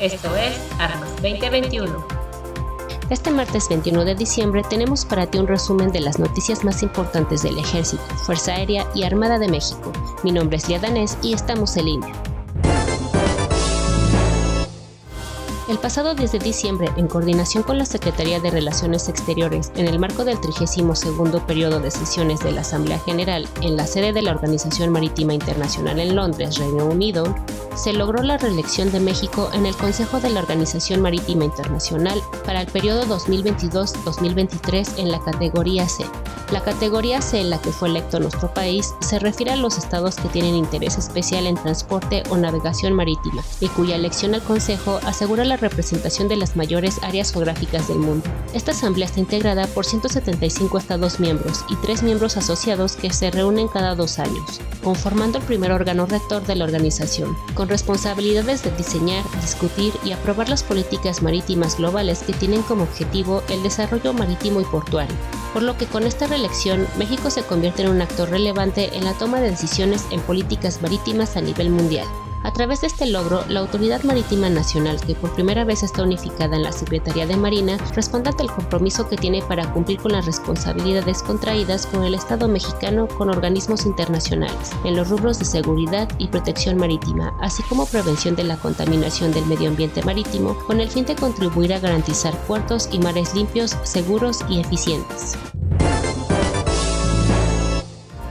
Esto es Armas 2021. Este martes 21 de diciembre tenemos para ti un resumen de las noticias más importantes del Ejército, Fuerza Aérea y Armada de México. Mi nombre es Lía Danés y estamos en línea. El pasado 10 de diciembre, en coordinación con la Secretaría de Relaciones Exteriores, en el marco del 32 periodo de sesiones de la Asamblea General en la sede de la Organización Marítima Internacional en Londres, Reino Unido, se logró la reelección de México en el Consejo de la Organización Marítima Internacional para el periodo 2022-2023 en la categoría C. La categoría C en la que fue electo nuestro país se refiere a los estados que tienen interés especial en transporte o navegación marítima y cuya elección al Consejo asegura la representación de las mayores áreas geográficas del mundo. Esta asamblea está integrada por 175 estados miembros y tres miembros asociados que se reúnen cada dos años, conformando el primer órgano rector de la organización, responsabilidades de diseñar, discutir y aprobar las políticas marítimas globales que tienen como objetivo el desarrollo marítimo y portuario. Por lo que con esta reelección, México se convierte en un actor relevante en la toma de decisiones en políticas marítimas a nivel mundial. A través de este logro, la Autoridad Marítima Nacional, que por primera vez está unificada en la Secretaría de Marina, responde ante el compromiso que tiene para cumplir con las responsabilidades contraídas por el Estado mexicano con organismos internacionales en los rubros de seguridad y protección marítima, así como prevención de la contaminación del medio ambiente marítimo, con el fin de contribuir a garantizar puertos y mares limpios, seguros y eficientes.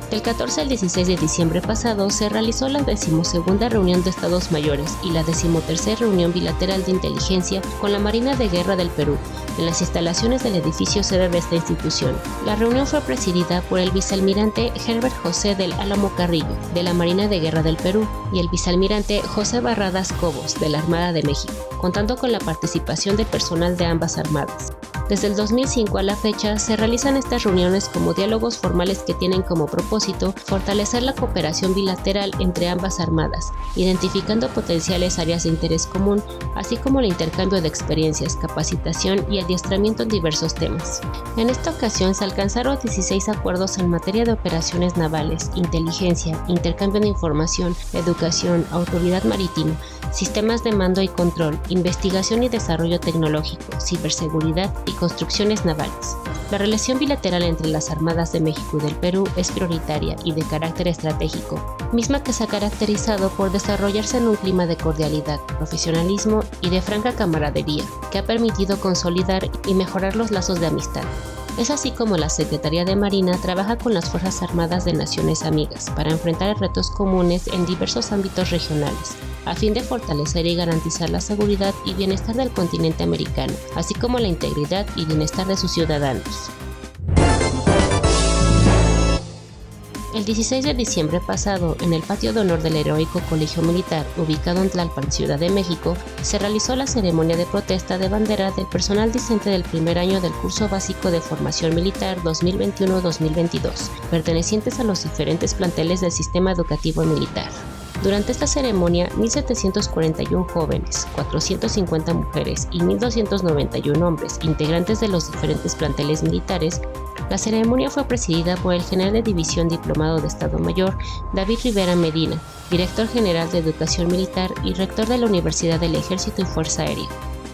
Del 14 al 16 de diciembre pasado se realizó la decimosegunda reunión de Estados Mayores y la decimotercera reunión bilateral de inteligencia con la Marina de Guerra del Perú, en las instalaciones del edificio sede de esta institución. La reunión fue presidida por el vicealmirante Herbert José del Álamo Carrillo, de la Marina de Guerra del Perú, y el vicealmirante José Barradas Cobos, de la Armada de México, contando con la participación de personal de ambas armadas. Desde el 2005 a la fecha se realizan estas reuniones como diálogos formales que tienen como propósito fortalecer la cooperación bilateral entre ambas armadas, identificando potenciales áreas de interés común, así como el intercambio de experiencias, capacitación y adiestramiento en diversos temas. En esta ocasión se alcanzaron 16 acuerdos en materia de operaciones navales, inteligencia, intercambio de información, educación, autoridad marítima, sistemas de mando y control, investigación y desarrollo tecnológico, ciberseguridad y construcciones navales. La relación bilateral entre las Armadas de México y del Perú es prioritaria y de carácter estratégico, misma que se ha caracterizado por desarrollarse en un clima de cordialidad, profesionalismo y de franca camaradería, que ha permitido consolidar y mejorar los lazos de amistad. Es así como la Secretaría de Marina trabaja con las Fuerzas Armadas de Naciones Amigas para enfrentar retos comunes en diversos ámbitos regionales, a fin de fortalecer y garantizar la seguridad y bienestar del continente americano, así como la integridad y bienestar de sus ciudadanos. El 16 de diciembre pasado, en el patio de honor del Heroico Colegio Militar, ubicado en Tlalpan, Ciudad de México, se realizó la ceremonia de protesta de bandera del personal discente del primer año del curso básico de formación militar 2021-2022, pertenecientes a los diferentes planteles del sistema educativo militar. Durante esta ceremonia, 1.741 jóvenes, 450 mujeres y 1.291 hombres, integrantes de los diferentes planteles militares, la ceremonia fue presidida por el general de división diplomado de Estado Mayor, David Rivera Medina, director general de Educación Militar y rector de la Universidad del Ejército y Fuerza Aérea.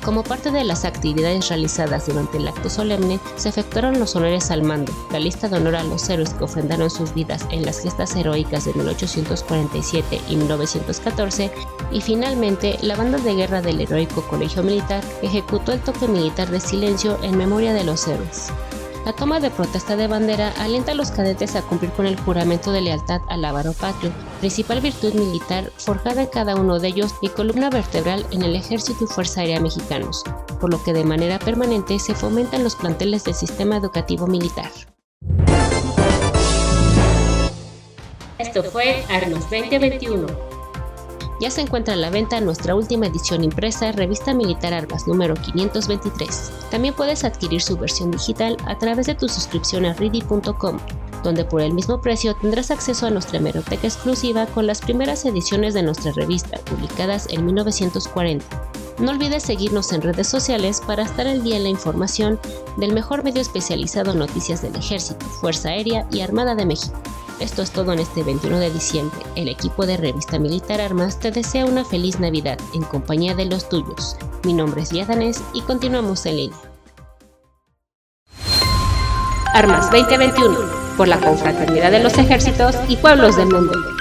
Como parte de las actividades realizadas durante el acto solemne, se efectuaron los honores al mando, la lista de honor a los héroes que ofrendaron sus vidas en las gestas heroicas de 1847 y 1914, y finalmente la banda de guerra del heroico Colegio Militar ejecutó el toque militar de silencio en memoria de los héroes. La toma de protesta de bandera alienta a los cadetes a cumplir con el juramento de lealtad al avaro patrio, principal virtud militar forjada en cada uno de ellos y columna vertebral en el Ejército y Fuerza Aérea mexicanos, por lo que de manera permanente se fomentan los planteles del sistema educativo militar. Esto fue Arnos 2021 ya se encuentra a la venta nuestra última edición impresa, Revista Militar Armas número 523. También puedes adquirir su versión digital a través de tu suscripción a ready.com, donde por el mismo precio tendrás acceso a nuestra hemeroteca exclusiva con las primeras ediciones de nuestra revista, publicadas en 1940. No olvides seguirnos en redes sociales para estar al día en la información del mejor medio especializado en noticias del Ejército, Fuerza Aérea y Armada de México. Esto es todo en este 21 de diciembre. El equipo de Revista Militar Armas te desea una feliz Navidad en compañía de los tuyos. Mi nombre es Yadanes y continuamos en línea. Armas 2021 por la confraternidad de los ejércitos y pueblos del mundo.